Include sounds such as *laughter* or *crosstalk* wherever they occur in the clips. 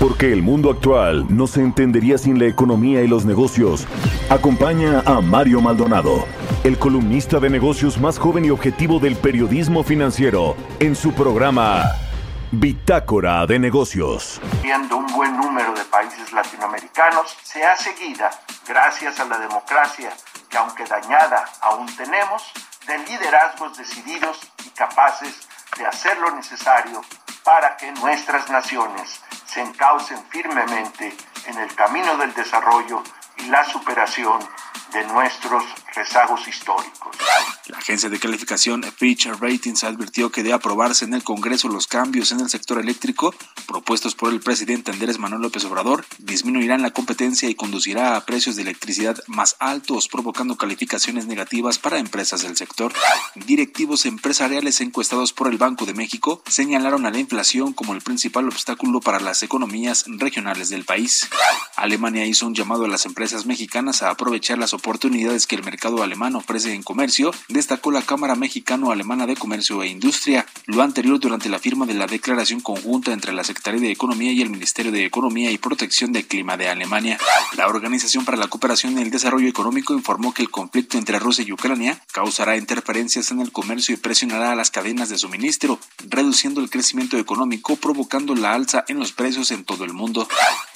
Porque el mundo actual no se entendería sin la economía y los negocios. Acompaña a Mario Maldonado, el columnista de negocios más joven y objetivo del periodismo financiero, en su programa. Bitácora de negocios. Viendo un buen número de países latinoamericanos, se ha seguida, gracias a la democracia que aunque dañada aún tenemos, de liderazgos decididos y capaces de hacer lo necesario para que nuestras naciones se encaucen firmemente en el camino del desarrollo y la superación de nuestros rezagos históricos. La agencia de calificación Fitch Ratings advirtió que de aprobarse en el Congreso los cambios en el sector eléctrico propuestos por el presidente Andrés Manuel López Obrador disminuirán la competencia y conducirá a precios de electricidad más altos, provocando calificaciones negativas para empresas del sector. Directivos empresariales encuestados por el Banco de México señalaron a la inflación como el principal obstáculo para las economías regionales del país. Alemania hizo un llamado a las empresas mexicanas a aprovechar las oportunidades que el mercado alemán ofrece en comercio, destacó la Cámara Mexicano-Alemana de Comercio e Industria. Lo anterior durante la firma de la declaración conjunta entre la Secretaría de Economía y el Ministerio de Economía y Protección del Clima de Alemania. La Organización para la Cooperación y el Desarrollo Económico informó que el conflicto entre Rusia y Ucrania causará interferencias en el comercio y presionará a las cadenas de suministro, reduciendo el crecimiento económico, provocando la alza en los precios en todo el mundo.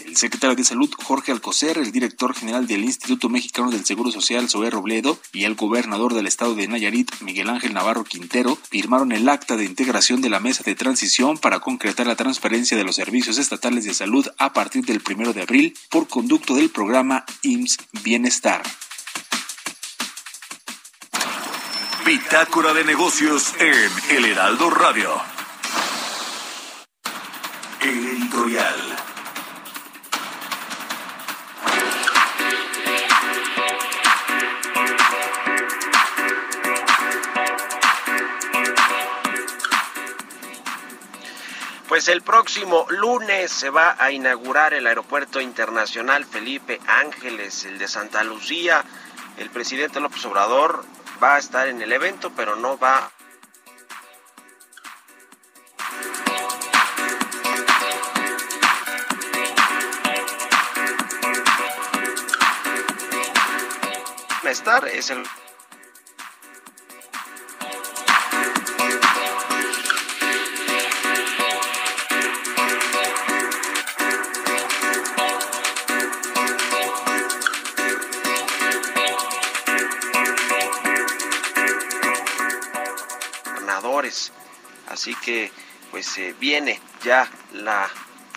El secretario de Salud, Jorge Alcocer, el director general del Instituto Mexicano del Social, Zoé Robledo, y el gobernador del estado de Nayarit, Miguel Ángel Navarro Quintero, firmaron el acta de integración de la mesa de transición para concretar la transferencia de los servicios estatales de salud a partir del primero de abril por conducto del programa IMSS Bienestar. Bitácora de negocios en El Heraldo Radio. El editorial. Pues el próximo lunes se va a inaugurar el Aeropuerto Internacional Felipe Ángeles, el de Santa Lucía. El presidente López Obrador va a estar en el evento, pero no va a estar. Es el Así que pues eh, viene ya la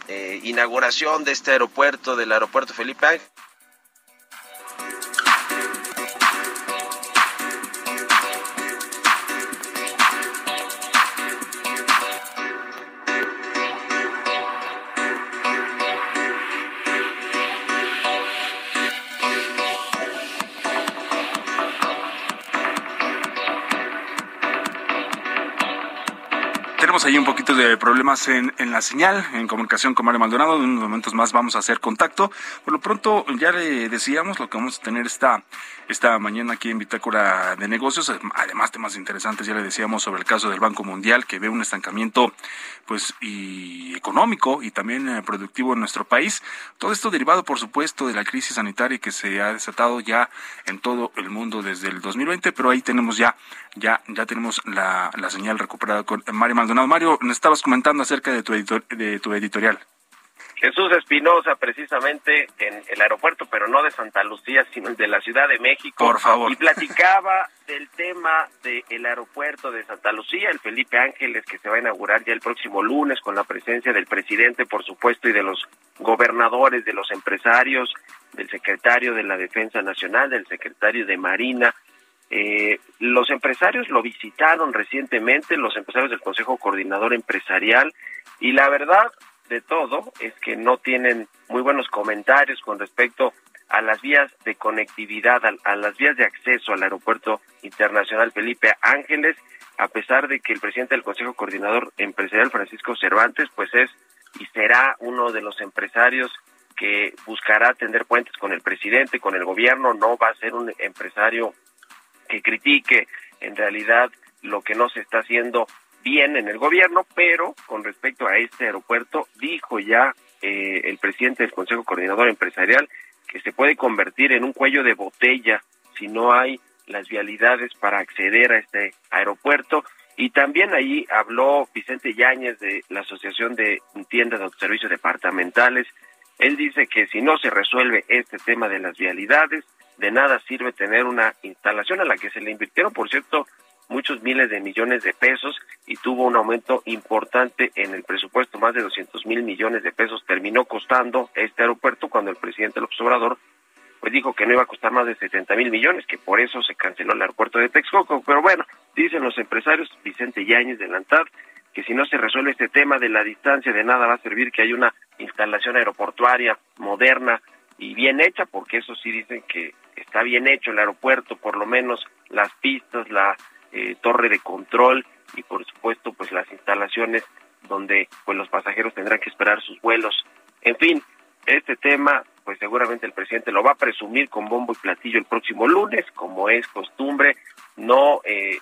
eh, inauguración de este aeropuerto, del aeropuerto Felipe Ángel. Un poquito de problemas en, en, la señal, en comunicación con Mario Maldonado. En unos momentos más vamos a hacer contacto. Por lo pronto, ya le decíamos lo que vamos a tener esta, esta mañana aquí en Bitácora de Negocios. Además, temas interesantes, ya le decíamos sobre el caso del Banco Mundial, que ve un estancamiento pues y económico y también eh, productivo en nuestro país. Todo esto derivado, por supuesto, de la crisis sanitaria que se ha desatado ya en todo el mundo desde el 2020, pero ahí tenemos ya ya ya tenemos la, la señal recuperada con Mario Maldonado. Mario, estabas comentando acerca de tu, de tu editorial. Jesús Espinosa, precisamente en el aeropuerto, pero no de Santa Lucía, sino de la Ciudad de México. Por favor. Y platicaba del tema del aeropuerto de Santa Lucía, el Felipe Ángeles, que se va a inaugurar ya el próximo lunes con la presencia del presidente, por supuesto, y de los gobernadores, de los empresarios, del secretario de la Defensa Nacional, del secretario de Marina, Eh, los empresarios lo visitaron recientemente, los empresarios del Consejo Coordinador Empresarial, y la verdad de todo es que no tienen muy buenos comentarios con respecto a las vías de conectividad, a, las vías de acceso al aeropuerto internacional Felipe Ángeles, a pesar de que el presidente del Consejo Coordinador Empresarial, Francisco Cervantes, pues es y será uno de los empresarios que buscará tender puentes con el presidente, con el gobierno, no va a ser un empresario que critique en realidad lo que no se está haciendo bien en el gobierno, pero con respecto a este aeropuerto, dijo ya eh, el presidente del Consejo Coordinador Empresarial que se puede convertir en un cuello de botella si no hay las vialidades para acceder a este aeropuerto. Y también ahí habló Vicente Yáñez de la Asociación de Tiendas de Servicios Departamentales. Él dice que si no se resuelve este tema de las vialidades, de nada sirve tener una instalación a la que se le invirtieron, por cierto, muchos miles de millones de pesos y tuvo un aumento importante en el presupuesto, más de 200 mil millones de pesos terminó costando este aeropuerto cuando el presidente López Obrador pues dijo que no iba a costar más de 70 mil millones, que por eso se canceló el aeropuerto de Texcoco. Pero bueno, dicen los empresarios, Vicente Yáñez de Lantar, que si no se resuelve este tema de la distancia, de nada va a servir que haya una instalación aeroportuaria moderna y bien hecha, porque eso sí dicen que está bien hecho el aeropuerto, por lo menos las pistas, la eh, torre de control y por supuesto pues las instalaciones donde pues los pasajeros tendrán que esperar sus vuelos. En fin, este tema pues seguramente el presidente lo va a presumir con bombo y platillo el próximo lunes, como es costumbre. No, eh,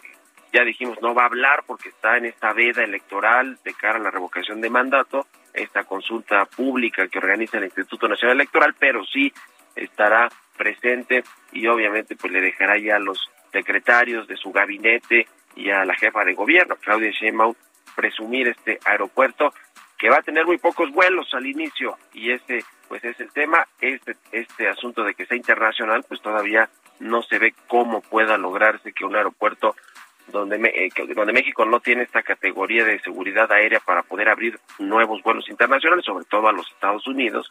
ya dijimos, no va a hablar porque está en esta veda electoral de cara a la revocación de mandato, esta consulta pública que organiza el Instituto Nacional Electoral, pero sí estará presente y obviamente pues le dejará ya a los secretarios de su gabinete y a la jefa de gobierno, Claudia Sheinbaum, presumir este aeropuerto que va a tener muy pocos vuelos al inicio. Y este pues es el tema. Este este asunto de que sea internacional pues todavía no se ve cómo pueda lograrse que un aeropuerto donde eh, donde México no tiene esta categoría de seguridad aérea para poder abrir nuevos vuelos internacionales sobre todo a los Estados Unidos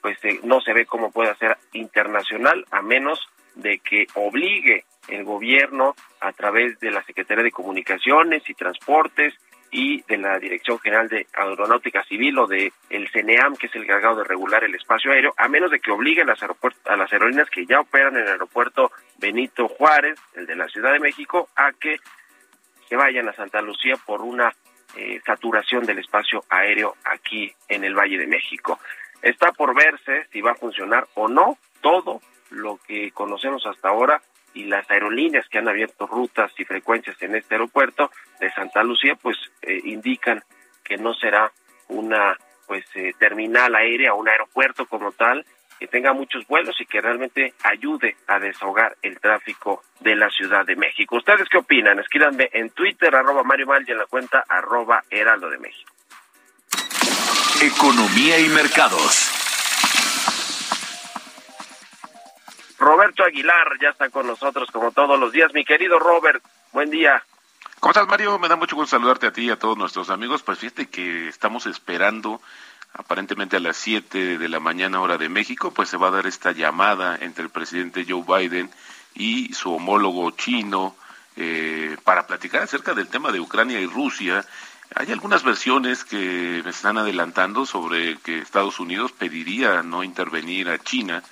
pues eh, no se ve cómo pueda ser internacional a menos de que obligue el gobierno a través de la Secretaría de Comunicaciones y Transportes y de la Dirección General de Aeronáutica Civil o de el CENEAM, que es el encargado de regular el espacio aéreo, a menos de que obliguen a las, a las aerolíneas que ya operan en el aeropuerto Benito Juárez, el de la Ciudad de México, a que se vayan a Santa Lucía por una eh, saturación del espacio aéreo aquí en el Valle de México. Está por verse si va a funcionar o no todo lo que conocemos hasta ahora y las aerolíneas que han abierto rutas y frecuencias en este aeropuerto de Santa Lucía pues eh, indican que no será una pues eh, terminal aérea un aeropuerto como tal que tenga muchos vuelos y que realmente ayude a desahogar el tráfico de la Ciudad de México. ¿Ustedes qué opinan? Escríbanme en Twitter, arroba Mario Mal y en la cuenta arroba Heraldo de México. Economía y mercados. Roberto Aguilar ya está con nosotros como todos los días. Mi querido Robert, buen día. ¿Cómo estás, Mario? Me da mucho gusto saludarte a ti y a todos nuestros amigos. Pues fíjate que estamos esperando, aparentemente a las 7 de la mañana hora de México, pues se va a dar esta llamada entre el presidente Joe Biden y su homólogo chino eh, para platicar acerca del tema de Ucrania y Rusia. Hay algunas versiones que me están adelantando sobre que Estados Unidos pediría no intervenir a China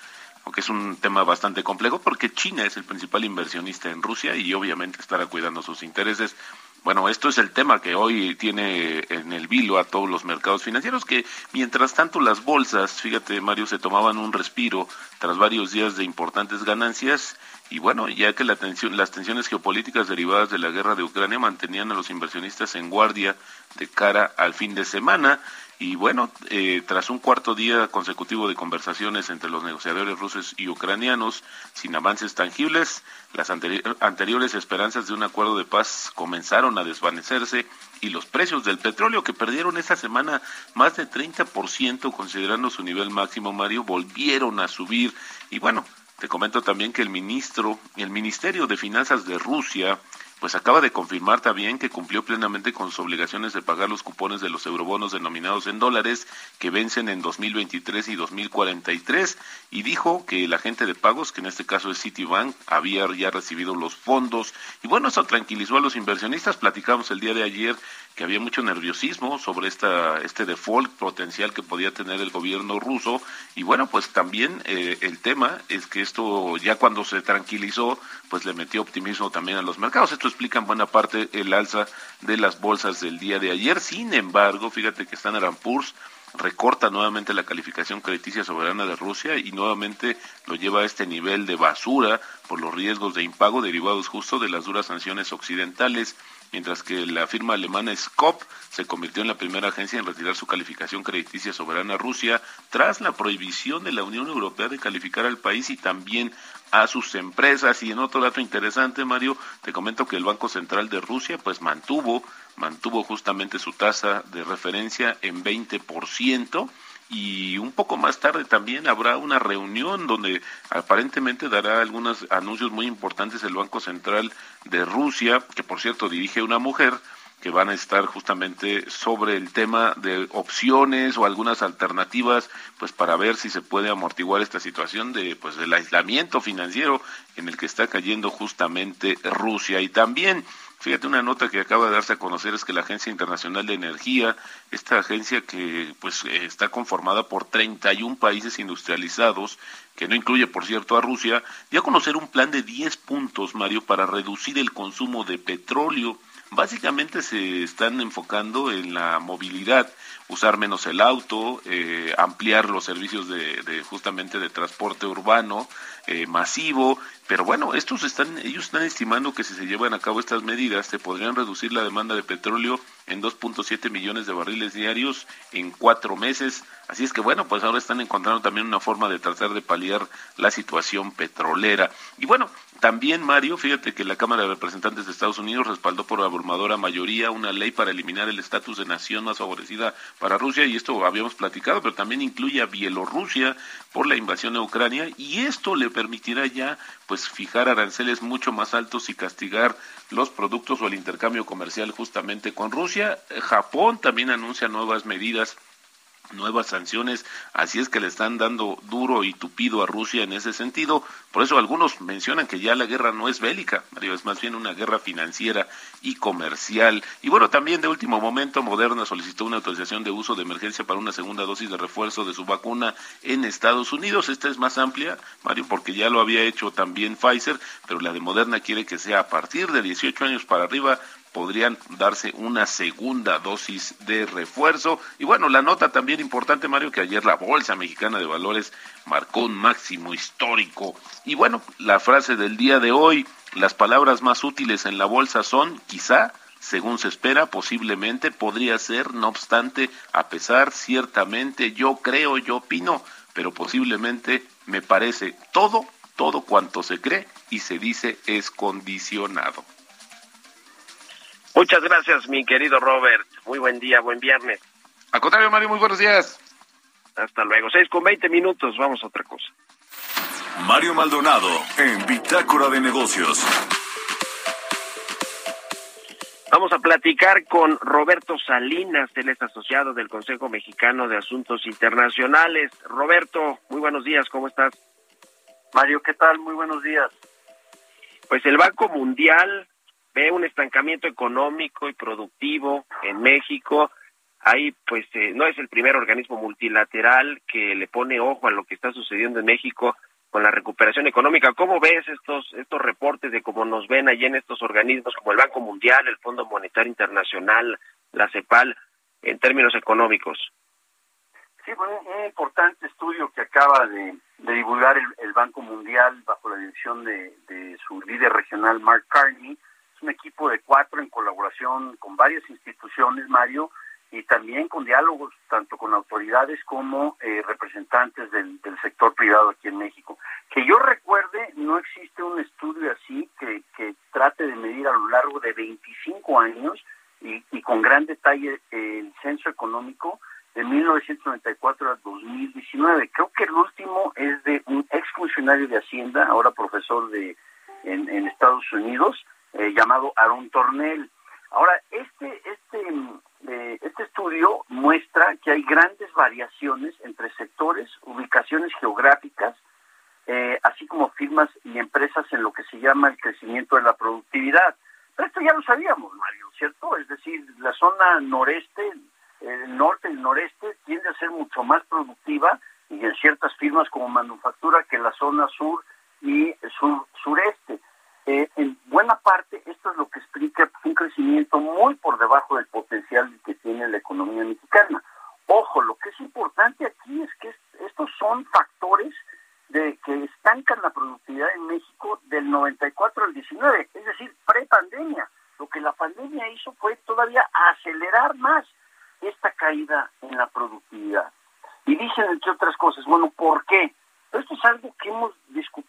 aunque es un tema bastante complejo porque China es el principal inversionista en Rusia y obviamente estará cuidando sus intereses. Bueno, esto es el tema que hoy tiene en el vilo a todos los mercados financieros, que mientras tanto las bolsas, fíjate Mario, se tomaban un respiro tras varios días de importantes ganancias y bueno, ya que las tensiones geopolíticas derivadas de la guerra de Ucrania mantenían a los inversionistas en guardia de cara al fin de semana, y bueno, eh, tras un cuarto día consecutivo de conversaciones entre los negociadores rusos y ucranianos, sin avances tangibles, las anteriores esperanzas de un acuerdo de paz comenzaron a desvanecerse y los precios del petróleo, que perdieron esta semana más de 30%, considerando su nivel máximo, Mario, volvieron a subir. Y bueno, te comento también que el ministro, el Ministerio de Finanzas de Rusia, pues acaba de confirmar también que cumplió plenamente con sus obligaciones de pagar los cupones de los eurobonos denominados en dólares que vencen en 2023 y 2043 y dijo que el agente de pagos, que en este caso es Citibank, había ya recibido los fondos y bueno, eso tranquilizó a los inversionistas. Platicamos el día de ayer que había mucho nerviosismo sobre esta, este default potencial que podía tener el gobierno ruso. Y bueno, pues también eh, el tema es que esto ya cuando se tranquilizó, pues le metió optimismo también a los mercados. Explica en buena parte el alza de las bolsas del día de ayer. Sin embargo, fíjate que Standard Poor's recorta nuevamente la calificación crediticia soberana de Rusia y nuevamente lo lleva a este nivel de basura por los riesgos de impago derivados justo de las duras sanciones occidentales mientras que la firma alemana Skop se convirtió en la primera agencia en retirar su calificación crediticia soberana a Rusia tras la prohibición de la Unión Europea de calificar al país y también a sus empresas. Y en otro dato interesante, Mario, te comento que el Banco Central de Rusia pues mantuvo mantuvo justamente su tasa de referencia en 20% y un poco más tarde también habrá una reunión donde aparentemente dará algunos anuncios muy importantes el Banco Central de Rusia, que por cierto dirige una mujer, que van a estar justamente sobre el tema de opciones o algunas alternativas pues para ver si se puede amortiguar esta situación de pues del aislamiento financiero en el que está cayendo justamente Rusia y también Fíjate, una nota que acaba de darse a conocer es que la Agencia Internacional de Energía, esta agencia que pues eh, está conformada por 31 países industrializados, que no incluye, por cierto, a Rusia, dio a conocer un plan de 10 puntos, Mario, para reducir el consumo de petróleo. Básicamente se están enfocando en la movilidad, usar menos el auto, eh, ampliar los servicios de, de, justamente de transporte urbano eh, masivo, pero bueno, estos están, ellos están estimando que si se llevan a cabo estas medidas se podrían reducir la demanda de petróleo en 2.7 millones de barriles diarios en cuatro meses. Así es que bueno, pues ahora están encontrando también una forma de tratar de paliar la situación petrolera. Y bueno, también Mario, fíjate que la Cámara de Representantes de Estados Unidos respaldó por abrumadora mayoría una ley para eliminar el estatus de nación más favorecida para Rusia, y esto habíamos platicado, pero también incluye a Bielorrusia por la invasión a Ucrania, y esto le permitirá ya pues fijar aranceles mucho más altos y castigar los productos o el intercambio comercial justamente con Rusia. Japón también anuncia nuevas medidas nuevas sanciones, así es que le están dando duro y tupido a Rusia en ese sentido. Por eso algunos mencionan que ya la guerra no es bélica, Mario, es más bien una guerra financiera y comercial. Y bueno, también de último momento, Moderna solicitó una autorización de uso de emergencia para una segunda dosis de refuerzo de su vacuna en Estados Unidos. Esta es más amplia, Mario, porque ya lo había hecho también Pfizer, pero la de Moderna quiere que sea a partir de 18 años para arriba podrían darse una segunda dosis de refuerzo. Y bueno, la nota también importante, Mario, que ayer la Bolsa Mexicana de Valores marcó un máximo histórico. Y bueno, la frase del día de hoy, las palabras más útiles en la bolsa son quizá, según se espera, posiblemente, podría ser, no obstante, a pesar, ciertamente, yo creo, yo opino, pero posiblemente, me parece, todo, todo cuanto se cree y se dice es condicionado. Muchas gracias, mi querido Robert. Muy buen día, buen viernes. Al contrario, Mario, muy buenos días. Hasta luego. Seis con veinte minutos, vamos a otra cosa. Mario Maldonado en Bitácora de Negocios. Vamos a platicar con Roberto Salinas, él es asociado del Consejo Mexicano de Asuntos Internacionales. Roberto, muy buenos días, ¿cómo estás? Mario, ¿qué tal? Muy buenos días. Pues el Banco Mundial ve un estancamiento económico y productivo en México. Ahí, pues, eh, no es el primer organismo multilateral que le pone ojo a lo que está sucediendo en México con la recuperación económica. ¿Cómo ves estos estos reportes de cómo nos ven allí en estos organismos como el Banco Mundial, el Fondo Monetario Internacional, la CEPAL, en términos económicos? Sí, bueno, un importante estudio que acaba de, divulgar el, Banco Mundial bajo la dirección de su líder regional, Mark Carney, es un equipo de cuatro en colaboración con varias instituciones, Mario, y también con diálogos tanto con autoridades como eh, representantes del, sector privado aquí en México. Que yo recuerde, no existe un estudio así que, que trate de medir a lo largo de 25 años y, con gran detalle el censo económico de 1994 a 2019. Creo que el último es de un exfuncionario de Hacienda, ahora profesor de en Estados Unidos, eh, llamado Aaron Tornell. Ahora, este, este, eh, este estudio muestra que hay grandes variaciones entre sectores, ubicaciones geográficas, eh, así como firmas y empresas en lo que se llama el crecimiento de la productividad. Pero esto ya lo sabíamos, Mario, ¿cierto? Es decir, la zona noreste, el norte el noreste tiende a ser mucho más productiva y en ciertas firmas como manufactura que la zona sur y sur sureste. Eh, en buena parte esto es lo que explica un crecimiento muy por debajo del potencial que tiene la economía mexicana. Ojo, lo que es importante aquí es que estos son factores de que estancan la productividad en México del 94 al 19, es decir, pre-pandemia. Lo que la pandemia hizo fue todavía acelerar más esta caída en la productividad. Y dicen, entre otras cosas, bueno, ¿por qué? esto es algo que hemos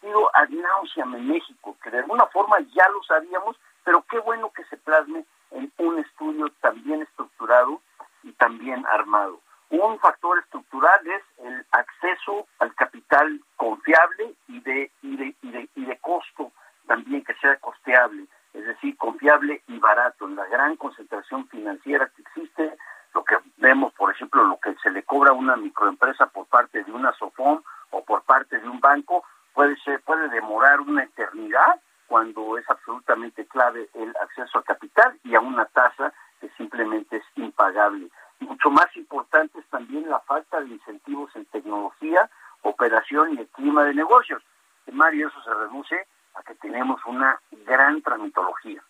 discutido ad nauseam en México, que de alguna forma ya lo sabíamos, pero qué bueno que se plasme en un estudio tan bien estructurado y tan bien armado. Un factor estructural es el acceso al capital confiable y de, y de, y de, y de costo también que sea costeable, es decir, confiable y barato. En la gran concentración financiera que existe, lo que vemos, por ejemplo, lo que se le cobra a una microempresa por parte de una SOFOM o por parte de un banco, puede ser, puede demorar una eternidad cuando es absolutamente clave el acceso al capital y a una tasa que simplemente es impagable. Mucho más importante es también la falta de incentivos en tecnología, operación y el clima de negocios. Mario, eso se reduce a que tenemos una gran tramitología.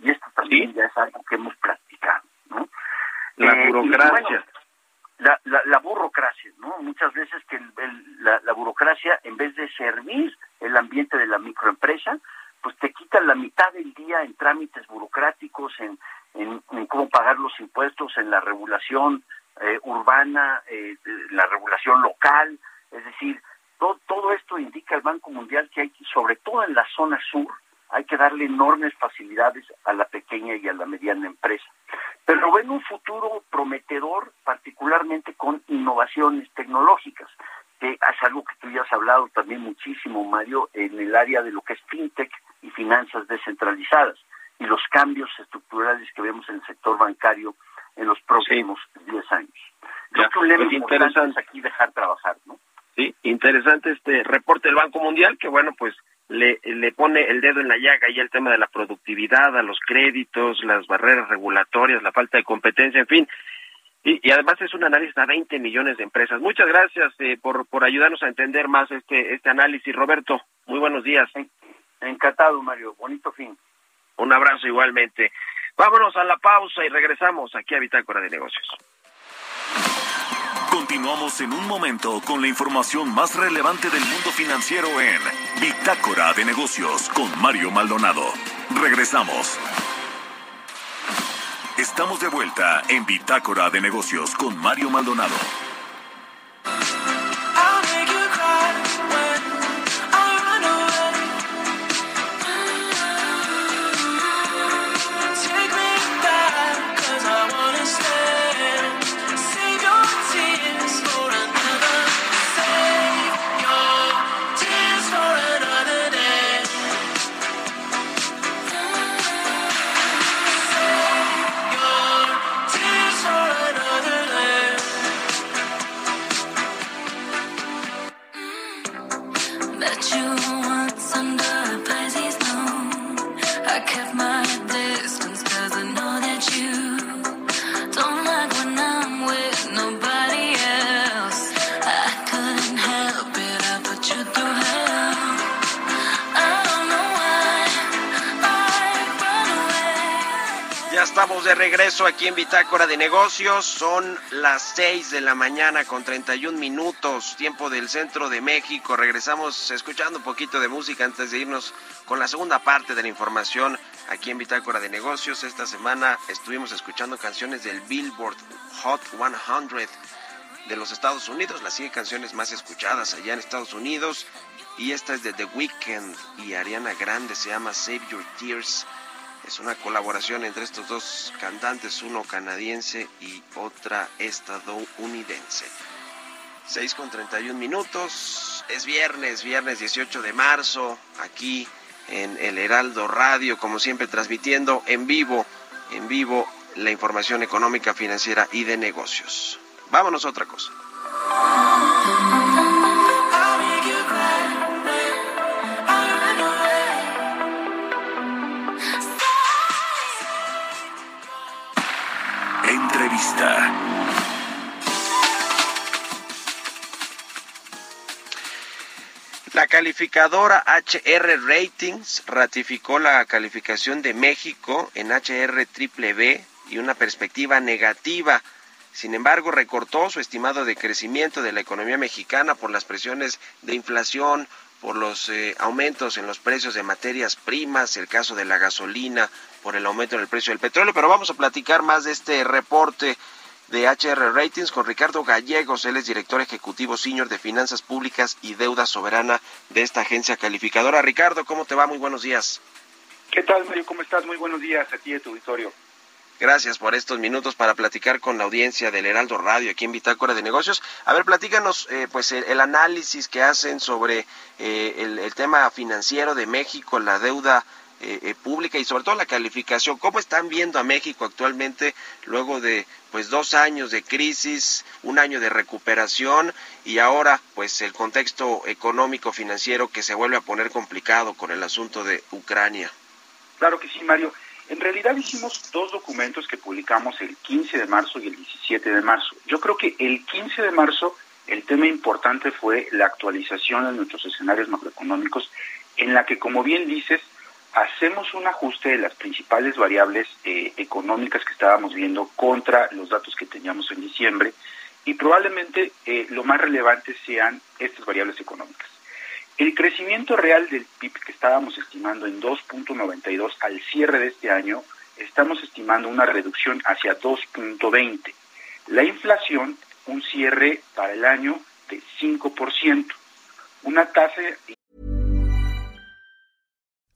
Y esto también ya es algo que hemos practicado. ¿no? La eh, burocracia. la, la, burocracia, ¿no? Muchas veces que la, la burocracia, en vez de servir el ambiente de la microempresa, pues te quita la mitad del día en trámites burocráticos, en, cómo pagar los impuestos, en la regulación eh, urbana, eh, la regulación local, es decir, todo, esto indica el Banco Mundial que hay, sobre todo en la zona sur, hay que darle enormes facilidades a la pequeña y a la mediana empresa. Pero ven un futuro prometedor, particularmente con innovaciones tecnológicas, que es algo que tú ya has hablado también muchísimo, Mario, el área de lo que es fintech y finanzas descentralizadas y los cambios estructurales que vemos en el sector bancario en los próximos 10 años. Creo que un pues interesante aquí dejar trabajar, ¿no? Sí, interesante este reporte del Banco Mundial que bueno, pues le, le pone el dedo en la llaga y el tema de la productividad, a los créditos, las barreras regulatorias, la falta de competencia, en fin. Y, y además es un análisis a 20 millones de empresas. Muchas gracias eh, por, por ayudarnos a entender más este, este análisis, Roberto. Muy buenos días. Encantado, Mario. Bonito fin. Un abrazo igualmente. Vámonos a la pausa y regresamos aquí a Bitácora de Negocios. Continuamos en un momento con la información más relevante del mundo financiero en Bitácora de Negocios con Mario Maldonado. Regresamos. Estamos de vuelta en Bitácora de Negocios con Mario Maldonado. Regreso aquí en Bitácora de Negocios. Son las 6 de la mañana con 31 minutos, tiempo del centro de México. Regresamos escuchando un poquito de música antes de irnos con la segunda parte de la información aquí en Bitácora de Negocios. Esta semana estuvimos escuchando canciones del Billboard Hot 100 de los Estados Unidos, las 100 canciones más escuchadas allá en Estados Unidos. Y esta es de The Weeknd y Ariana Grande, se llama Save Your Tears. Es una colaboración entre estos dos cantantes, uno canadiense y otra estadounidense. 6 con 31 minutos, es viernes, viernes 18 de marzo, aquí en el Heraldo Radio, como siempre transmitiendo en vivo, en vivo la información económica, financiera y de negocios. Vámonos a otra cosa. Calificadora HR Ratings ratificó la calificación de México en HR triple B y una perspectiva negativa. Sin embargo, recortó su estimado de crecimiento de la economía mexicana por las presiones de inflación, por los eh, aumentos en los precios de materias primas, el caso de la gasolina, por el aumento en el precio del petróleo. Pero vamos a platicar más de este reporte de HR Ratings con Ricardo Gallegos. Él es director ejecutivo senior de finanzas públicas y deuda soberana de esta agencia calificadora. Ricardo, ¿cómo te va? Muy buenos días. ¿Qué tal, Mario? ¿Cómo estás? Muy buenos días aquí de tu auditorio. Gracias por estos minutos para platicar con la audiencia del Heraldo Radio aquí en Bitácora de Negocios. A ver, platícanos eh, pues el, análisis que hacen sobre eh, el, tema financiero de México, la deuda eh, pública y sobre todo la calificación. ¿Cómo están viendo a México actualmente luego de pues dos años de crisis, un año de recuperación y ahora pues el contexto económico financiero que se vuelve a poner complicado con el asunto de Ucrania? Claro que sí, Mario. En realidad hicimos dos documentos que publicamos el 15 de marzo y el 17 de marzo. Yo creo que el 15 de marzo el tema importante fue la actualización de nuestros escenarios macroeconómicos, en la que, como bien dices, hacemos un ajuste de las principales variables eh, económicas que estábamos viendo contra los datos que teníamos en diciembre y probablemente eh, lo más relevante sean estas variables económicas. El crecimiento real del PIB que estábamos estimando en 2.92 al cierre de este año, estamos estimando una reducción hacia 2.20. La inflación, un cierre para el año de 5%. Una tasa...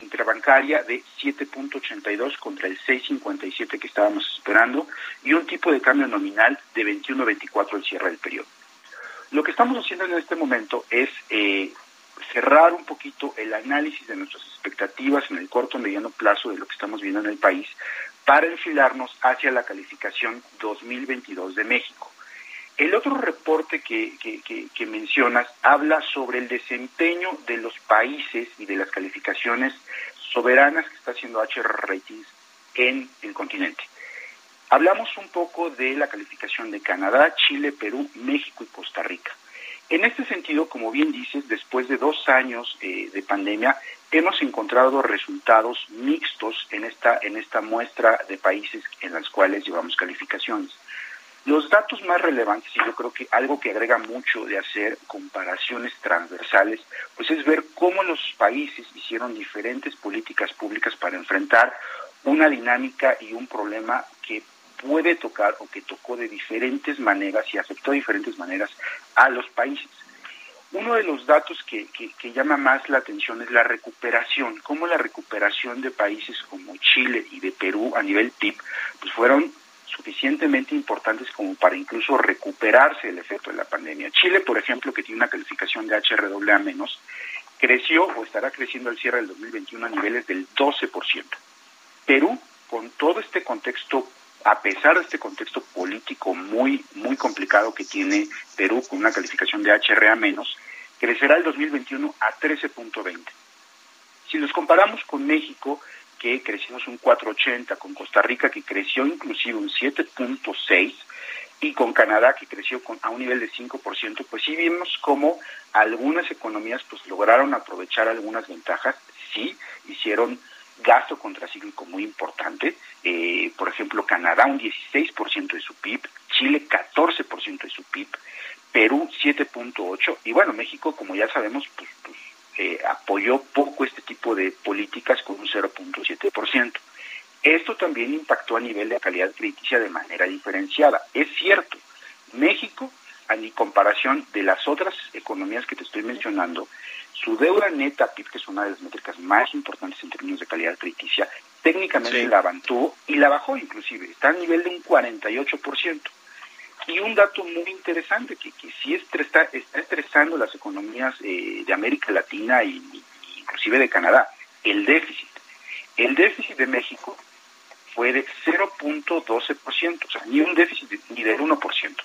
Interbancaria de 7.82 contra el 6.57 que estábamos esperando y un tipo de cambio nominal de 21.24 al cierre del periodo. Lo que estamos haciendo en este momento es eh, cerrar un poquito el análisis de nuestras expectativas en el corto y mediano plazo de lo que estamos viendo en el país para enfilarnos hacia la calificación 2022 de México. El otro reporte que, que, mencionas habla sobre el desempeño de los países y de las calificaciones soberanas que está haciendo HR Ratings en el continente. Hablamos un poco de la calificación de Canadá, Chile, Perú, México y Costa Rica. En este sentido, como bien dices, después de dos años eh, de pandemia, hemos encontrado resultados mixtos en esta, en esta muestra de países en las cuales llevamos calificaciones. Los datos más relevantes, y yo creo que algo que agrega mucho de hacer comparaciones transversales, pues es ver cómo los países hicieron diferentes políticas públicas para enfrentar una dinámica y un problema que puede tocar o que tocó de diferentes maneras y afectó de diferentes maneras a los países. Uno de los datos que, que, llama más la atención es la recuperación, cómo la recuperación de países como Chile y de Perú a nivel PIB pues fueron suficientemente importantes como para incluso recuperarse el efecto de la pandemia. Chile, por ejemplo, que tiene una calificación de HRA menos, creció o estará creciendo al cierre del 2021 a niveles del 12%. Perú, con todo este contexto a pesar de este contexto político muy, muy complicado que tiene Perú con una calificación de HRA menos, crecerá el 2021 a 13.20. Si los comparamos con México, que crecimos un 4.80, con Costa Rica, que creció inclusive un 7.6, y con Canadá, que creció con, a un nivel de 5%, pues sí vimos cómo algunas economías pues lograron aprovechar algunas ventajas, sí, hicieron gasto contracíclico muy importante. Eh, por ejemplo, Canadá un 16% de su PIB, Chile 14% de su PIB, Perú 7.8% y bueno, México, como ya sabemos, pues, pues eh, apoyó poco este tipo de políticas con un 0.7%. Esto también impactó a nivel de calidad crítica de manera diferenciada. Es cierto, México, en comparación de las otras economías que te estoy mencionando, su deuda neta PIB, que es una de las métricas más importantes en términos de calidad crítica, técnicamente la mantuvo y la bajó inclusive, está a nivel de un 48%. Y un dato muy interesante que, que sí está, está estresando las economías eh, de América Latina y, inclusive de Canadá, el déficit. El déficit de México fue de 0.12%, o sea, ni un déficit ni del 1%.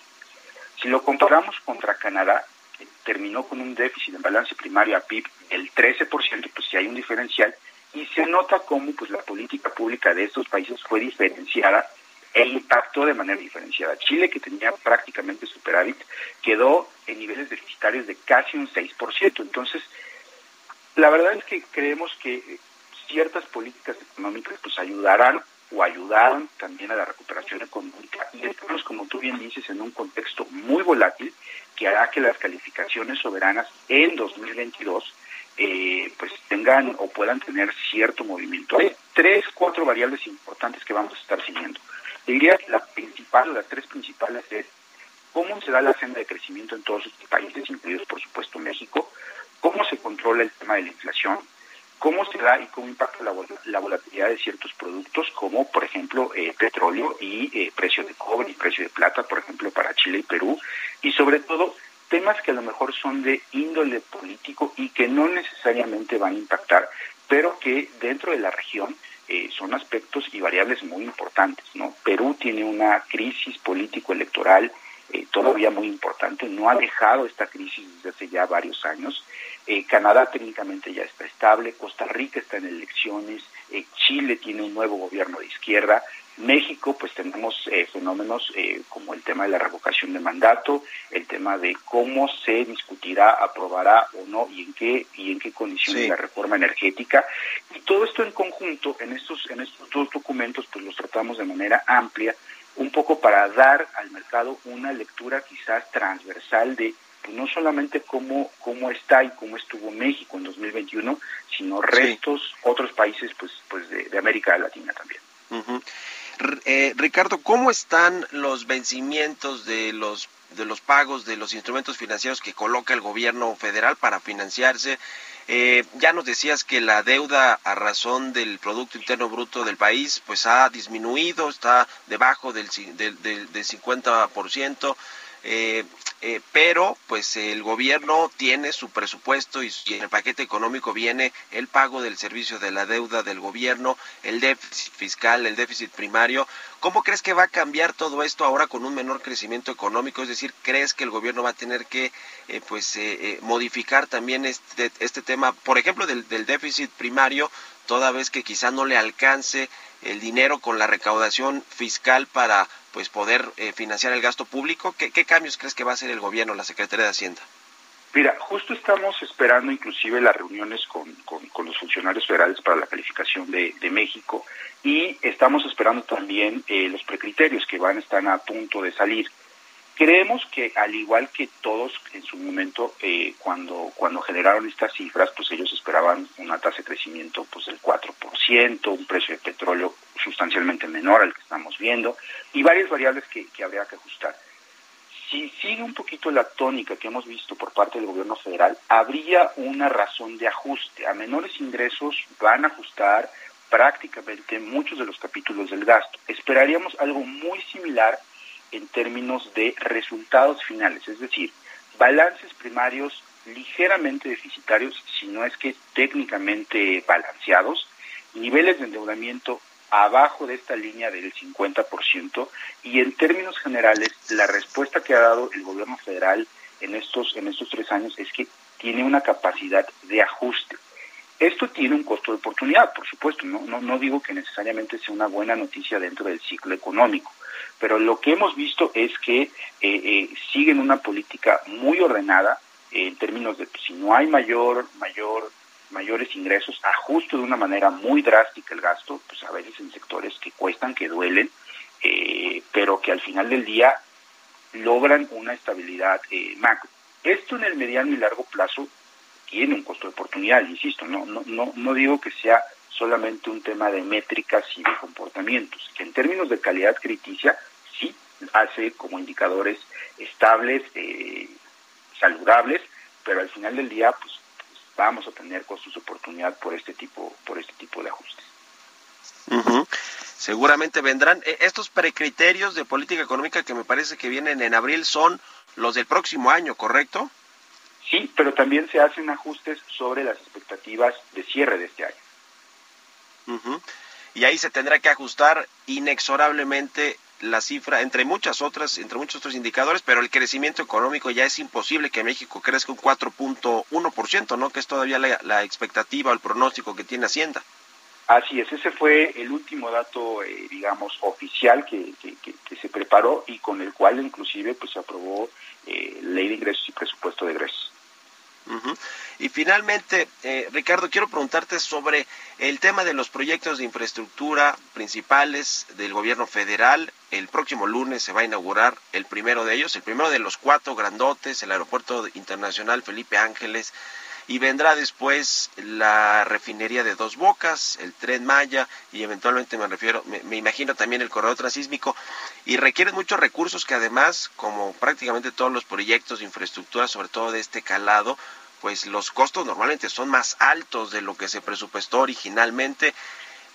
Si lo comparamos contra Canadá, que terminó con un déficit en balance primario a PIB del 13%, pues sí hay un diferencial, y se nota cómo pues la política pública de estos países fue diferenciada e impactó de manera diferenciada. Chile, que tenía prácticamente superávit, quedó en niveles deficitarios de casi un 6%. Entonces, la verdad es que creemos que ciertas políticas económicas pues ayudarán o ayudaron también a la recuperación económica y estamos, como tú bien dices, en un contexto muy volátil que hará que las calificaciones soberanas en 2022 eh, pues tengan o puedan tener cierto movimiento. Hay tres, cuatro variables importantes que vamos a estar siguiendo. Diría que la principal, las tres principales es cómo se da la senda de crecimiento en todos estos países, incluidos por supuesto México, cómo se controla el tema de la inflación, cómo se da y cómo impacta la, volatilidad de ciertos productos, como por ejemplo eh, petróleo y eh, precio de cobre y precio de plata, por ejemplo, para Chile y Perú, y sobre todo temas que a lo mejor son de índole político y que no necesariamente van a impactar, pero que dentro de la región eh, son aspectos y variables muy importantes. ¿no? Perú tiene una crisis político-electoral eh, todavía muy importante, no ha dejado esta crisis desde hace ya varios años. Eh, Canadá técnicamente ya está estable, Costa Rica está en elecciones, Chile tiene un nuevo gobierno de izquierda, México, pues tenemos eh, fenómenos eh, como el tema de la revocación de mandato, el tema de cómo se discutirá, aprobará o no y en qué y en qué condiciones la reforma energética. Y todo esto en conjunto en estos en estos dos documentos pues los tratamos de manera amplia un poco para dar al mercado una lectura quizás transversal de no solamente cómo cómo está y cómo estuvo México en 2021, sino restos otros países pues pues de, América Latina también. Eh, Ricardo, ¿cómo están los vencimientos de los de los pagos de los instrumentos financieros que coloca el gobierno federal para financiarse? Eh, ya nos decías que la deuda a razón del Producto Interno Bruto del país pues ha disminuido, está debajo del, del, del, del 50%. Eh, eh, pero pues el gobierno tiene su presupuesto y, en el paquete económico viene el pago del servicio de la deuda del gobierno, el déficit fiscal, el déficit primario. ¿Cómo crees que va a cambiar todo esto ahora con un menor crecimiento económico? Es decir, ¿crees que el gobierno va a tener que eh, pues modificar también este, este tema, por ejemplo, del, del déficit primario, toda vez que quizá no le alcance el dinero con la recaudación fiscal para pues poder eh, financiar el gasto público. ¿Qué, cambios crees que va a hacer el gobierno, la Secretaría de Hacienda? Mira, justo estamos esperando inclusive las reuniones con, con, los funcionarios federales para la calificación de, de México y estamos esperando también eh, los precriterios que van a estar a punto de salir. Creemos que al igual que todos en su momento, eh, cuando, cuando generaron estas cifras, pues ellos esperaban una tasa de crecimiento pues del 4%, un precio de petróleo sustancialmente menor al que estamos viendo y varias variables que, que habría que ajustar. Si sigue un poquito la tónica que hemos visto por parte del gobierno federal, habría una razón de ajuste. A menores ingresos van a ajustar prácticamente muchos de los capítulos del gasto. Esperaríamos algo muy similar en términos de resultados finales, es decir, balances primarios ligeramente deficitarios, si no es que técnicamente balanceados, niveles de endeudamiento abajo de esta línea del 50% y en términos generales la respuesta que ha dado el gobierno federal en estos en estos tres años es que tiene una capacidad de ajuste. Esto tiene un costo de oportunidad, por supuesto, no, no, no digo que necesariamente sea una buena noticia dentro del ciclo económico, pero lo que hemos visto es que eh, eh, siguen una política muy ordenada eh, en términos de si no hay mayor, mayor, mayores ingresos, ajusto de una manera muy drástica el gasto, pues a veces en sectores que cuestan, que duelen, pero que al final del día logran una estabilidad macro. Esto en el mediano y largo plazo tiene un costo de oportunidad, insisto, no, no, no, no digo que sea solamente un tema de métricas y de comportamientos, que en términos de calidad crediticia sí hace como indicadores estables, eh, saludables, pero al final del día pues, pues, vamos a tener costos de oportunidad por este tipo, por este tipo de ajustes. Seguramente vendrán. E, estos precriterios de política económica que me parece que vienen en abril son los del próximo año, ¿correcto? Sí, pero también se hacen ajustes sobre las expectativas de cierre de este año. Y ahí se tendrá que ajustar inexorablemente la cifra, entre muchas otras, entre muchos otros indicadores, pero el crecimiento económico ya es imposible que México crezca un 4.1%, ¿no? Que es todavía la, la expectativa o el pronóstico que tiene Hacienda. Así es, ese fue el último dato, eh, digamos, oficial que, se preparó y con el cual inclusive pues se aprobó eh, ley de ingresos y presupuesto de ingresos. Y finalmente, eh, Ricardo, quiero preguntarte sobre el tema de los proyectos de infraestructura principales del gobierno federal. El próximo lunes se va a inaugurar el primero de ellos, el primero de los cuatro grandotes, el Aeropuerto Internacional Felipe Ángeles y vendrá después la refinería de Dos Bocas, el Tren Maya y eventualmente me refiero, me, imagino también el corredor transísmico y requieren muchos recursos que además, como prácticamente todos los proyectos de infraestructura, sobre todo de este calado, pues los costos normalmente son más altos de lo que se presupuestó originalmente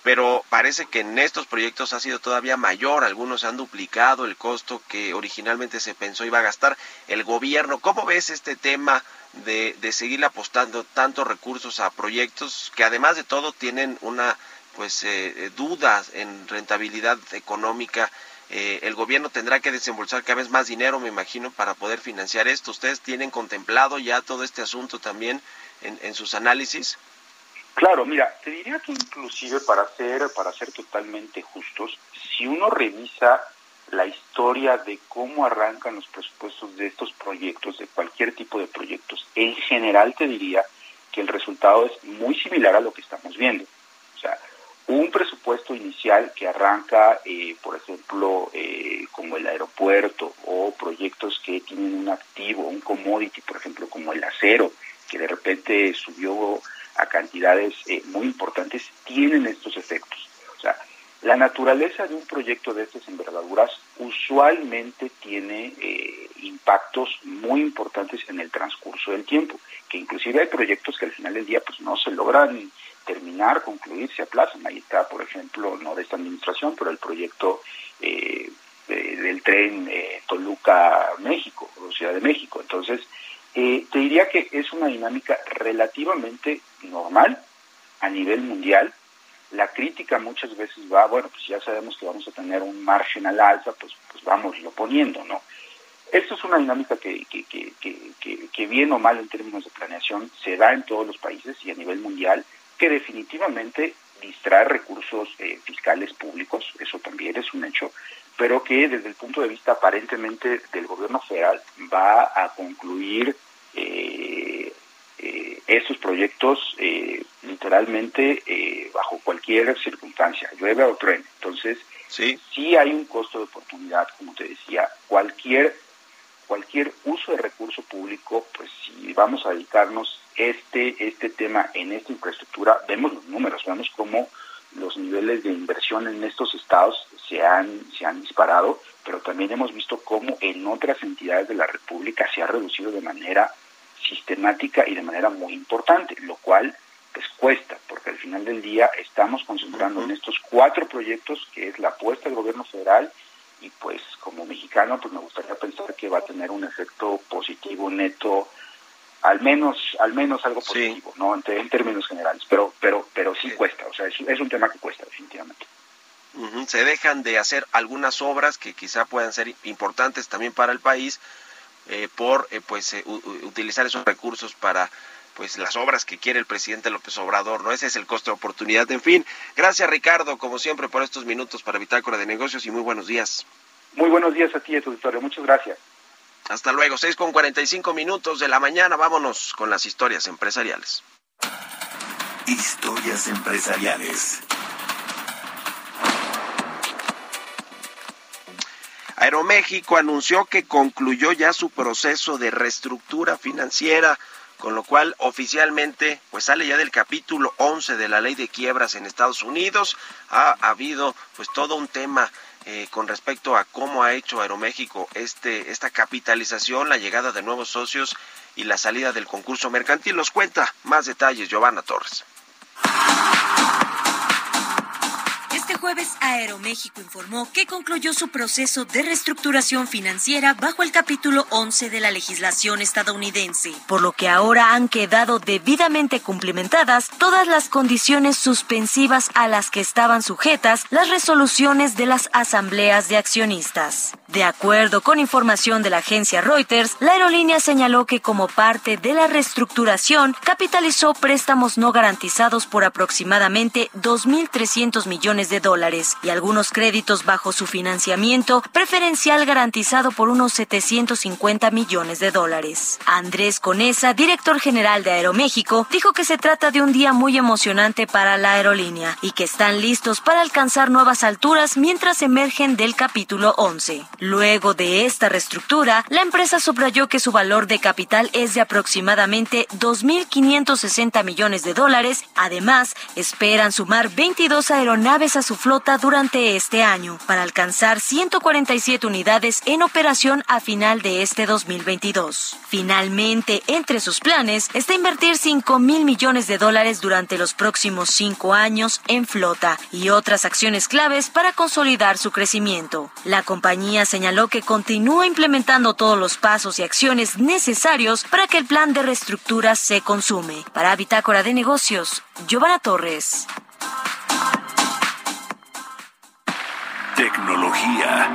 pero parece que en estos proyectos ha sido todavía mayor, algunos han duplicado el costo que originalmente se pensó iba a gastar el gobierno. ¿Cómo ves este tema de, de seguir apostando tantos recursos a proyectos que además de todo tienen una pues eh, eh duda en rentabilidad económica? Eh, el gobierno tendrá que desembolsar cada vez más dinero, me imagino, para poder financiar esto. ¿Ustedes tienen contemplado ya todo este asunto también en, en sus análisis? Claro, mira, te diría que inclusive para ser, para ser totalmente justos, si uno revisa la historia de cómo arrancan los presupuestos de estos proyectos, de cualquier tipo de proyectos, en general te diría que el resultado es muy similar a lo que estamos viendo. Un presupuesto inicial que arranca, eh, por ejemplo, eh, como el aeropuerto o proyectos que tienen un activo, un commodity, por ejemplo, como el acero, que de repente subió a cantidades eh, muy importantes, tienen estos efectos. O sea, la naturaleza de un proyecto de estas envergaduras usualmente tiene eh, impactos muy importantes en el transcurso del tiempo, que inclusive hay proyectos que al final del día pues no se logran terminar, concluir, se aplazan. Ahí está, por ejemplo, no de esta administración, pero el proyecto eh, del tren Toluca-México, o Ciudad de México. Entonces, eh, te diría que es una dinámica relativamente normal a nivel mundial. La crítica muchas veces va, bueno, pues ya sabemos que vamos a tener un margen al alza, pues, pues vamos lo poniendo, ¿no? Esto es una dinámica que, que, que, que, bien o mal en términos de planeación se da en todos los países y a nivel mundial, que definitivamente distrae recursos eh, fiscales públicos, eso también es un hecho, pero que desde el punto de vista aparentemente del gobierno federal va a concluir eh, eh, estos proyectos eh, literalmente bajo cualquier circunstancia, llueve o truene. Entonces, sí. sí hay un costo de oportunidad, como te decía, cualquier cualquier uso de recurso público, pues si vamos a dedicarnos este este tema en esta infraestructura, vemos los números, vemos cómo los niveles de inversión en estos estados se han, se han disparado, pero también hemos visto cómo en otras entidades de la República se ha reducido de manera sistemática y de manera muy importante, lo cual pues cuesta, porque al final del día estamos concentrando en estos cuatro proyectos que es la apuesta del gobierno federal y pues como mexicano pues me gustaría pensar que va a tener un efecto positivo neto al menos al menos algo positivo no en, términos generales pero pero pero sí, cuesta o sea es, un tema que cuesta definitivamente se dejan de hacer algunas obras que quizá puedan ser importantes también para el país eh, por eh, pues eh, utilizar esos recursos para pues las obras que quiere el presidente López Obrador, ¿no? Ese es el costo de oportunidad. En fin, gracias Ricardo, como siempre, por estos minutos para Bitácora de Negocios y muy buenos días. Muy buenos días a ti a tu auditorio. Muchas gracias. Hasta luego, 6 con 45 minutos de la mañana. Vámonos con las historias empresariales. Historias empresariales. Aeroméxico anunció que concluyó ya su proceso de reestructura financiera con lo cual oficialmente pues sale ya del capítulo 11 de la ley de quiebras en Estados Unidos. Ha, habido pues todo un tema eh, con respecto a cómo ha hecho Aeroméxico este, esta capitalización, la llegada de nuevos socios y la salida del concurso mercantil. Nos cuenta más detalles Giovanna Torres. Jueves, Aeroméxico informó que concluyó su proceso de reestructuración financiera bajo el capítulo 11 de la legislación estadounidense, por lo que ahora han quedado debidamente cumplimentadas todas las condiciones suspensivas a las que estaban sujetas las resoluciones de las asambleas de accionistas. De acuerdo con información de la agencia Reuters, la aerolínea señaló que como parte de la reestructuración capitalizó préstamos no garantizados por aproximadamente 2.300 millones de dólares y algunos créditos bajo su financiamiento preferencial garantizado por unos 750 millones de dólares. Andrés Conesa, director general de Aeroméxico, dijo que se trata de un día muy emocionante para la aerolínea y que están listos para alcanzar nuevas alturas mientras emergen del capítulo 11. Luego de esta reestructura, la empresa subrayó que su valor de capital es de aproximadamente 2.560 millones de dólares. Además, esperan sumar 22 aeronaves a su flota durante este año para alcanzar 147 unidades en operación a final de este 2022. Finalmente, entre sus planes está invertir 5 mil millones de dólares durante los próximos cinco años en flota y otras acciones claves para consolidar su crecimiento. La compañía señaló que continúa implementando todos los pasos y acciones necesarios para que el plan de reestructura se consume. Para Bitácora de Negocios, Giovanna Torres. Tecnología.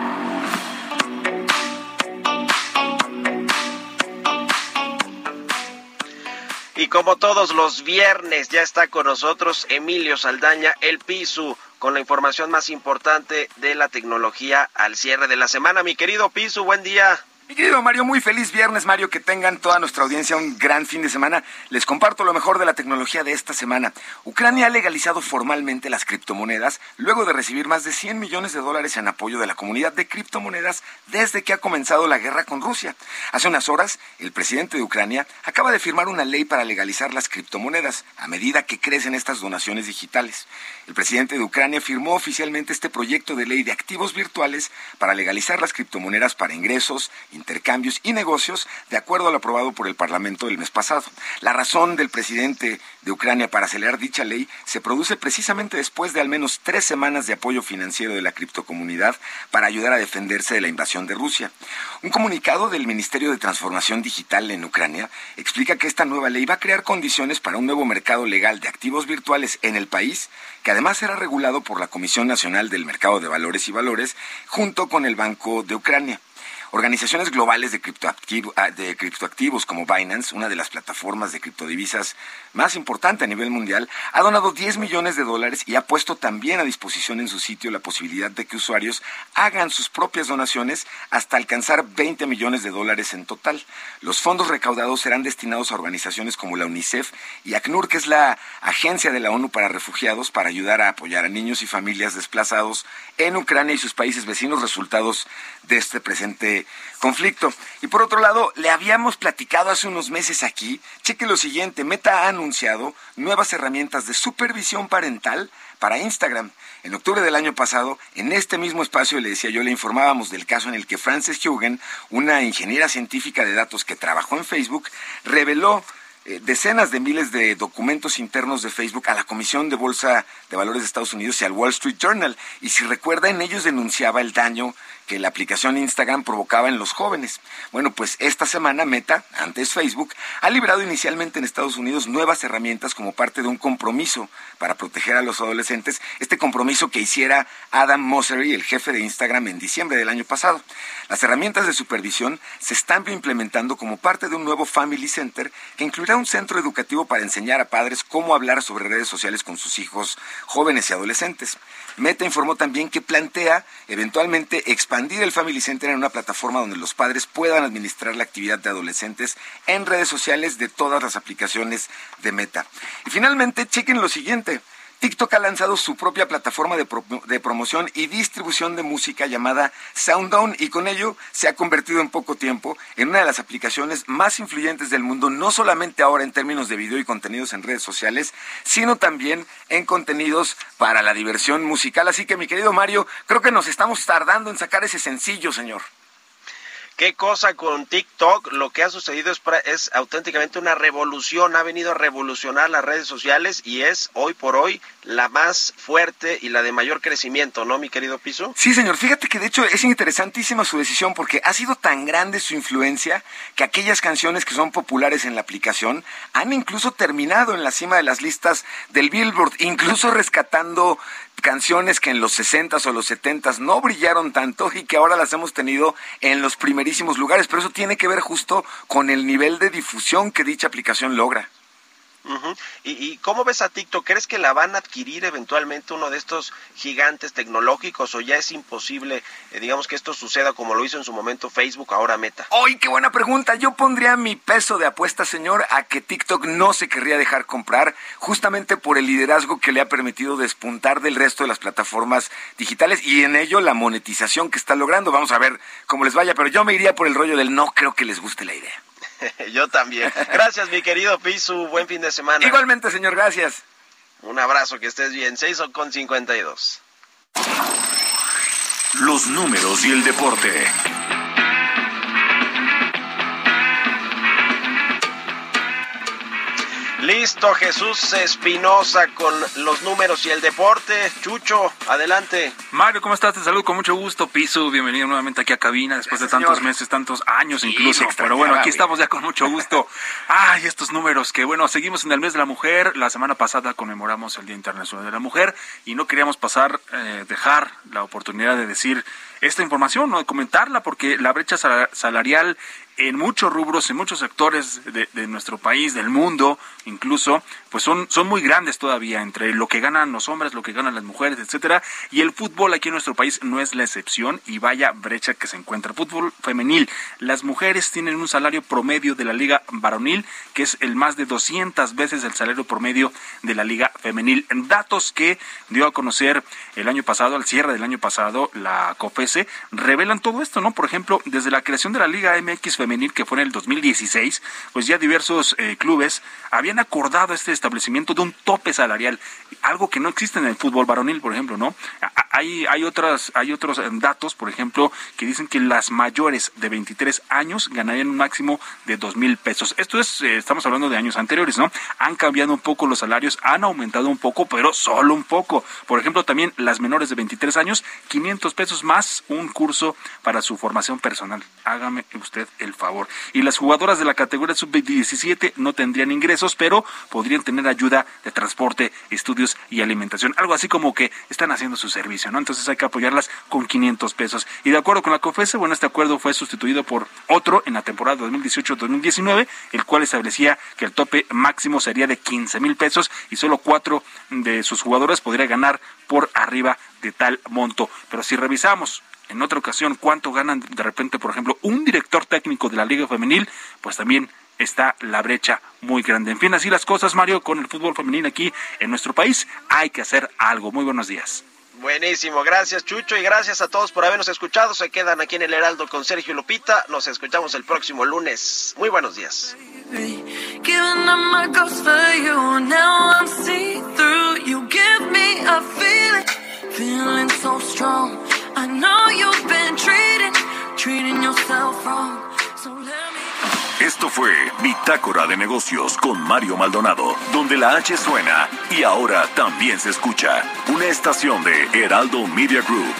Y como todos los viernes, ya está con nosotros Emilio Saldaña, el Pisu, con la información más importante de la tecnología al cierre de la semana. Mi querido Pisu, buen día. Mi querido Mario, muy feliz viernes, Mario, que tengan toda nuestra audiencia un gran fin de semana. Les comparto lo mejor de la tecnología de esta semana. Ucrania ha legalizado formalmente las criptomonedas luego de recibir más de 100 millones de dólares en apoyo de la comunidad de criptomonedas desde que ha comenzado la guerra con Rusia. Hace unas horas, el presidente de Ucrania acaba de firmar una ley para legalizar las criptomonedas a medida que crecen estas donaciones digitales. El presidente de Ucrania firmó oficialmente este proyecto de ley de activos virtuales para legalizar las criptomonedas para ingresos, intercambios y negocios, de acuerdo a lo aprobado por el Parlamento el mes pasado. La razón del presidente de Ucrania para acelerar dicha ley se produce precisamente después de al menos tres semanas de apoyo financiero de la criptocomunidad para ayudar a defenderse de la invasión de Rusia. Un comunicado del Ministerio de Transformación Digital en Ucrania explica que esta nueva ley va a crear condiciones para un nuevo mercado legal de activos virtuales en el país que además será regulado por la Comisión Nacional del Mercado de Valores y Valores junto con el Banco de Ucrania. Organizaciones globales de, ah, de criptoactivos como Binance, una de las plataformas de criptodivisas más importante a nivel mundial, ha donado 10 millones de dólares y ha puesto también a disposición en su sitio la posibilidad de que usuarios hagan sus propias donaciones hasta alcanzar 20 millones de dólares en total. Los fondos recaudados serán destinados a organizaciones como la UNICEF y ACNUR, que es la Agencia de la ONU para Refugiados, para ayudar a apoyar a niños y familias desplazados en Ucrania y sus países vecinos resultados de este presente conflicto. Y por otro lado, le habíamos platicado hace unos meses aquí, cheque lo siguiente, Meta ha anunciado nuevas herramientas de supervisión parental para Instagram. En octubre del año pasado, en este mismo espacio, le decía yo, le informábamos del caso en el que Frances Hugen, una ingeniera científica de datos que trabajó en Facebook, reveló eh, decenas de miles de documentos internos de Facebook a la Comisión de Bolsa de Valores de Estados Unidos y al Wall Street Journal. Y si recuerda, en ellos denunciaba el daño que la aplicación Instagram provocaba en los jóvenes. Bueno, pues esta semana Meta, antes Facebook, ha librado inicialmente en Estados Unidos nuevas herramientas como parte de un compromiso para proteger a los adolescentes, este compromiso que hiciera Adam Mosseri, el jefe de Instagram, en diciembre del año pasado. Las herramientas de supervisión se están implementando como parte de un nuevo Family Center que incluirá un centro educativo para enseñar a padres cómo hablar sobre redes sociales con sus hijos jóvenes y adolescentes. Meta informó también que plantea eventualmente expandir el Family Center en una plataforma donde los padres puedan administrar la actividad de adolescentes en redes sociales de todas las aplicaciones de Meta. Y finalmente, chequen lo siguiente. TikTok ha lanzado su propia plataforma de, de, promoción y distribución de música llamada SoundOn y con ello se ha convertido en poco tiempo en una de las aplicaciones más influyentes del mundo, no solamente ahora en términos de video y contenidos en redes sociales, sino también en contenidos para la diversión musical. Así que mi querido Mario, creo que nos estamos tardando en sacar ese sencillo, señor qué cosa con TikTok, lo que ha sucedido es, es, auténticamente una revolución, ha venido a revolucionar las redes sociales y es hoy por hoy la más fuerte y la de mayor crecimiento, ¿no, mi querido Piso? Sí, señor, fíjate que de hecho es interesantísima su decisión porque ha sido tan grande su influencia que aquellas canciones que son populares en la aplicación han incluso terminado en la cima de las listas del Billboard, incluso *laughs* rescatando canciones que en los 60s o los 70s no brillaron tanto y que ahora las hemos tenido en los primerísimos lugares, pero eso tiene que ver justo con el nivel de difusión que dicha aplicación logra. ¿Y, cómo ves a TikTok? ¿Crees que la van a adquirir eventualmente uno de estos gigantes tecnológicos o ya es imposible, eh, digamos, que esto suceda como lo hizo en su momento Facebook, ahora Meta? ¡Ay, qué buena pregunta! Yo pondría mi peso de apuesta, señor, a que TikTok no se querría dejar comprar justamente por el liderazgo que le ha permitido despuntar del resto de las plataformas digitales y en ello la monetización que está logrando. Vamos a ver cómo les vaya, pero yo me iría por el rollo del no creo que les guste la idea. *laughs* Yo también. Gracias, mi querido Pisu. Buen fin de semana. Igualmente, señor. Gracias. Un abrazo, que estés bien. 6 con 52. Los números y el deporte. Listo, Jesús Espinosa con los números y el deporte. Chucho, adelante. Mario, ¿cómo estás? Te saludo con mucho gusto. Piso, bienvenido nuevamente aquí a cabina después de tantos meses, tantos años incluso. Pero bueno, aquí estamos ya con mucho gusto. *laughs* Ay, estos números que bueno, seguimos en el mes de la mujer. La semana pasada conmemoramos el Día Internacional de la Mujer y no queríamos pasar, eh, dejar la oportunidad de decir esta información, ¿no? de comentarla, porque la brecha salarial en muchos rubros, en muchos sectores de, nuestro país, del mundo, incluso, pues son, son muy grandes todavía entre lo que ganan los hombres, lo que ganan las mujeres, etcétera. Y el fútbol aquí en nuestro país no es la excepción y vaya brecha que se encuentra. Fútbol femenil, las mujeres tienen un salario promedio de la liga varonil que es el más de 200 veces el salario promedio de la liga femenil. Datos que dio a conocer el año pasado, al cierre del año pasado, la Revelan todo esto, ¿no? Por ejemplo, desde la creación de la liga MX femenil que fue en el 2016, pues ya diversos eh, clubes habían acordado este establecimiento de un tope salarial, algo que no existe en el fútbol varonil, por ejemplo, ¿no? Hay, hay, otras, hay otros eh, datos, por ejemplo, que dicen que las mayores de 23 años ganarían un máximo de 2 mil pesos. Esto es, eh, estamos hablando de años anteriores, ¿no? Han cambiado un poco los salarios, han aumentado un poco, pero solo un poco. Por ejemplo, también las menores de 23 años, 500 pesos más un curso para su formación personal. Hágame usted el favor. Y las jugadoras de la categoría sub-17 no tendrían ingresos, pero podrían tener ayuda de transporte, estudios y alimentación. Algo así como que están haciendo su servicio, ¿no? Entonces hay que apoyarlas con 500 pesos. Y de acuerdo con la COFESE, bueno, este acuerdo fue sustituido por otro en la temporada 2018-2019, el cual establecía que el tope máximo sería de 15 mil pesos y solo cuatro de sus jugadores podrían ganar por arriba de tal monto. Pero si revisamos en otra ocasión cuánto ganan de repente, por ejemplo, un director técnico de la Liga Femenil, pues también está la brecha muy grande. En fin, así las cosas, Mario, con el fútbol femenil aquí en nuestro país, hay que hacer algo. Muy buenos días. Buenísimo, gracias Chucho y gracias a todos por habernos escuchado. Se quedan aquí en el Heraldo con Sergio Lupita. Nos escuchamos el próximo lunes. Muy buenos días. Esto fue Bitácora de Negocios con Mario Maldonado, donde la H suena y ahora también se escucha. Una estación de Heraldo Media Group.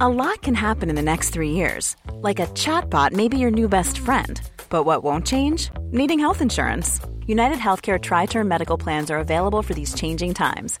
A lot can happen in the next three years. Like a chatbot may be your new best friend. But what won't change? Needing health insurance. United Healthcare Tri Term Medical Plans are available for these changing times